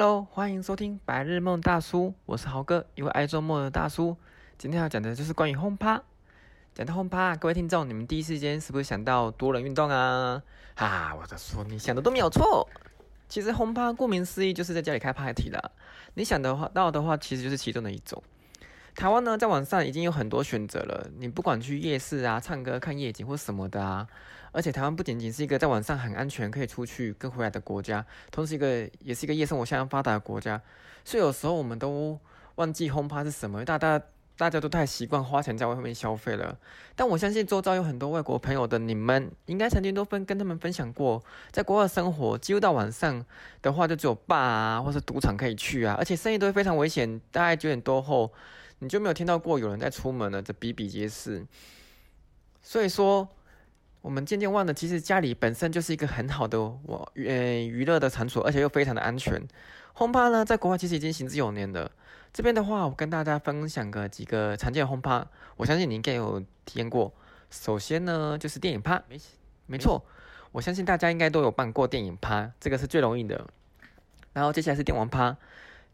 Hello，欢迎收听白日梦大叔，我是豪哥，一位爱做梦的大叔。今天要讲的就是关于轰趴。讲到轰趴，各位听众，你们第一时间是不是想到多人运动啊？啊，我在说，你想的都没有错。其实轰趴顾名思义就是在家里开 party 啦。你想的话到的话，其实就是其中的一种。台湾呢，在网上已经有很多选择了。你不管去夜市啊、唱歌、看夜景或什么的啊，而且台湾不仅仅是一个在晚上很安全可以出去跟回来的国家，同时一个也是一个夜生活相当发达的国家。所以有时候我们都忘记轰趴是什么，大大大家都太习惯花钱在外面消费了。但我相信周遭有很多外国朋友的你们，应该曾经都分跟他们分享过，在国外生活，几乎到晚上的话就只有坝啊，或是赌场可以去啊，而且生意都会非常危险。大概九点多后。你就没有听到过有人在出门了？这比比皆是。所以说，我们渐渐忘了，其实家里本身就是一个很好的我呃娱乐的场所，而且又非常的安全。轰趴呢，在国外其实已经行之有年了。这边的话，我跟大家分享个几个常见的轰趴，我相信你应该有体验过。首先呢，就是电影趴，没没错，我相信大家应该都有办过电影趴，这个是最容易的。然后接下来是电玩趴。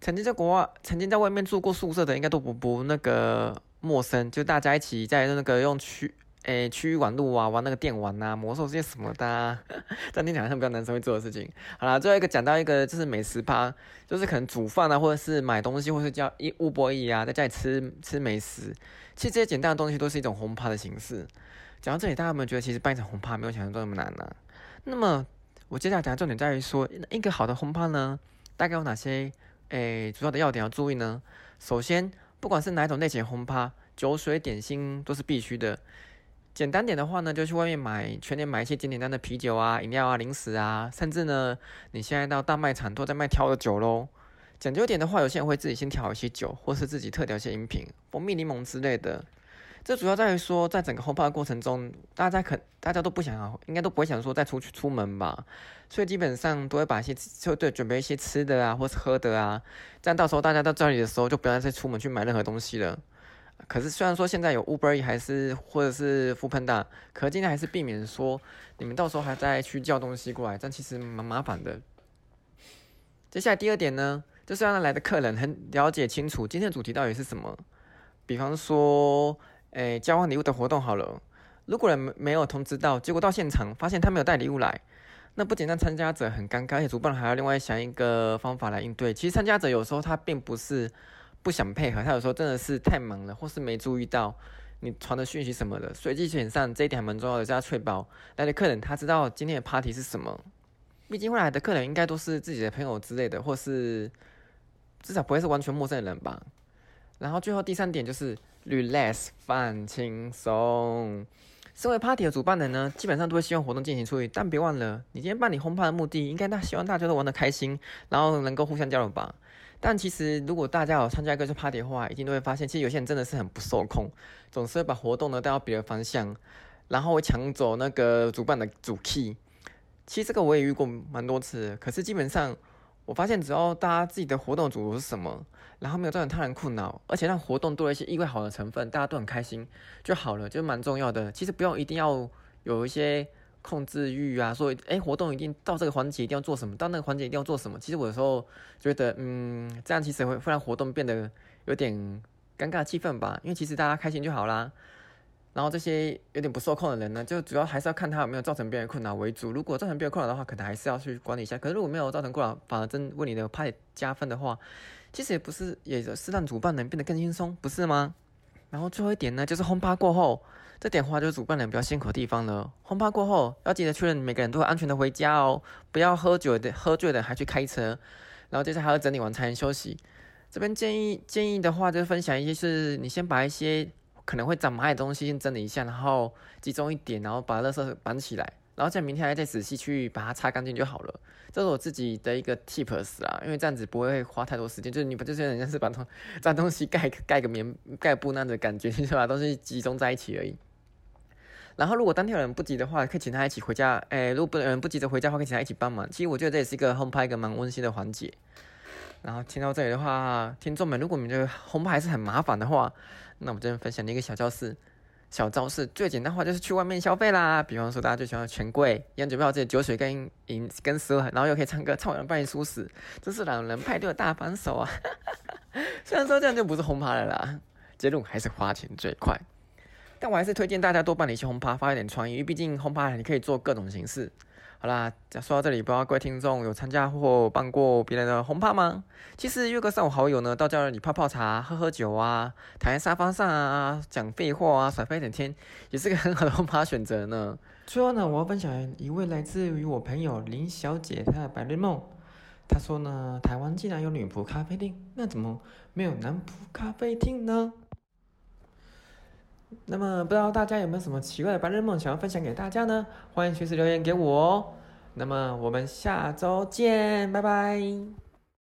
曾经在国外、曾经在外面住过宿舍的，应该都不不那个陌生。就大家一起在那个用区诶区域网路啊，玩那个电玩啊、魔兽这些什么的，这听起来好像比较男生会做的事情。好了，最后一个讲到一个就是美食趴，就是可能煮饭啊，或者是买东西，或是叫一乌博弈啊，在家里吃吃美食。其实这些简单的东西都是一种红趴的形式。讲到这里，大家有没有觉得其实办一场红趴没有想象中那么难呢？那么我接下来讲的重点在于说，一个好的红趴呢，大概有哪些？诶，主要的要点要注意呢。首先，不管是哪一种类型轰趴，酒水点心都是必须的。简单点的话呢，就去外面买，全年买一些简简单的啤酒啊、饮料啊、零食啊，甚至呢，你现在到大卖场都在卖调的酒喽。讲究点的话，有些人会自己先调一些酒，或是自己特调一些饮品，蜂蜜柠檬之类的。这主要在于说，在整个轰趴的过程中，大家可大家都不想要，应该都不会想说再出去出门吧，所以基本上都会把一些就对准备一些吃的啊，或是喝的啊，这样到时候大家到这里的时候，就不要再出门去买任何东西了。可是虽然说现在有 Uber 还是或者是 f o o Panda，可尽量还是避免说你们到时候还在去叫东西过来，这样其实蛮麻烦的。接下来第二点呢，就是让来的客人很了解清楚今天的主题到底是什么，比方说。诶，交换礼物的活动好了。如果人没有通知到，结果到现场发现他没有带礼物来，那不仅让参加者很尴尬，而且主办还要另外想一个方法来应对。其实参加者有时候他并不是不想配合，他有时候真的是太忙了，或是没注意到你传的讯息什么的。所以基本上这一点还蛮重要的，是要确保来的客人他知道今天的 party 是什么。毕竟会来的客人应该都是自己的朋友之类的，或是至少不会是完全陌生的人吧。然后最后第三点就是 relax 放轻松。身为 party 的主办人呢，基本上都会希望活动进行出去，但别忘了，你今天办理轰趴的目的，应该大希望大家都玩得开心，然后能够互相交流吧。但其实如果大家有参加一个 party 的话，一定都会发现，其实有些人真的是很不受控，总是会把活动呢带到别的方向，然后会抢走那个主办的主 key。其实这个我也遇过蛮多次，可是基本上。我发现，只要大家自己的活动主是什么，然后没有造成他人困扰，而且让活动多了一些意外好的成分，大家都很开心就好了，就蛮重要的。其实不用一定要有一些控制欲啊，说哎活动一定到这个环节一定要做什么，到那个环节一定要做什么。其实我有时候觉得，嗯，这样其实会会让活动变得有点尴尬气氛吧，因为其实大家开心就好啦。然后这些有点不受控的人呢，就主要还是要看他有没有造成别人困扰为主。如果造成别人困扰的话，可能还是要去管理一下。可是如果没有造成困扰，反而真为你的派加分的话，其实也不是，也是让主办人变得更轻松，不是吗？然后最后一点呢，就是轰趴过后，这点话就是主办人比较辛苦的地方了。轰趴过后要记得确认每个人都会安全的回家哦，不要喝酒的喝醉的还去开车。然后接下来还要整理完才能休息。这边建议建议的话，就是分享一些是，你先把一些。可能会长蚂蚁的东西先整理一下，然后集中一点，然后把垃圾绑起来，然后在明天再仔细去把它擦干净就好了。这是我自己的一个 tips 啊，因为这样子不会花太多时间。就是你不就是人家是把东脏东西盖盖个棉盖布那样的感觉，你是把东西集中在一起而已。然后如果当天有人不急的话，可以请他一起回家。哎，如果不有人不急着回家的话，可以请他一起帮忙。其实我觉得这也是一个 home 拍一个蛮温馨的环节。然后听到这里的话，听众们，如果你们觉得红牌还是很麻烦的话，那我这边分享一个小教室。小招式，最简单化就是去外面消费啦。比方说，大家最喜欢钱柜，一样准备好自己酒水跟饮跟食物，然后又可以唱歌，唱完帮你输死，这是两人派对的大帮手啊！虽然说这样就不是轰趴了啦，结论还是花钱最快。但我还是推荐大家多办一些轰趴，发一点创意，因为毕竟轰趴你可以做各种形式。好啦，说到这里，不知道各位听众有参加或办过别人的轰趴吗？其实约个三五好友呢，到家里泡泡茶、喝喝酒啊，躺在沙发上啊，讲废话啊，甩飞一整天，也是个很好的轰趴选择呢。最后呢，我要分享一位来自于我朋友林小姐她的白日梦。她说呢，台湾既然有女仆咖啡厅，那怎么没有男仆咖啡厅呢？那么，不知道大家有没有什么奇怪的白日梦想要分享给大家呢？欢迎随时留言给我哦。那么，我们下周见，拜拜。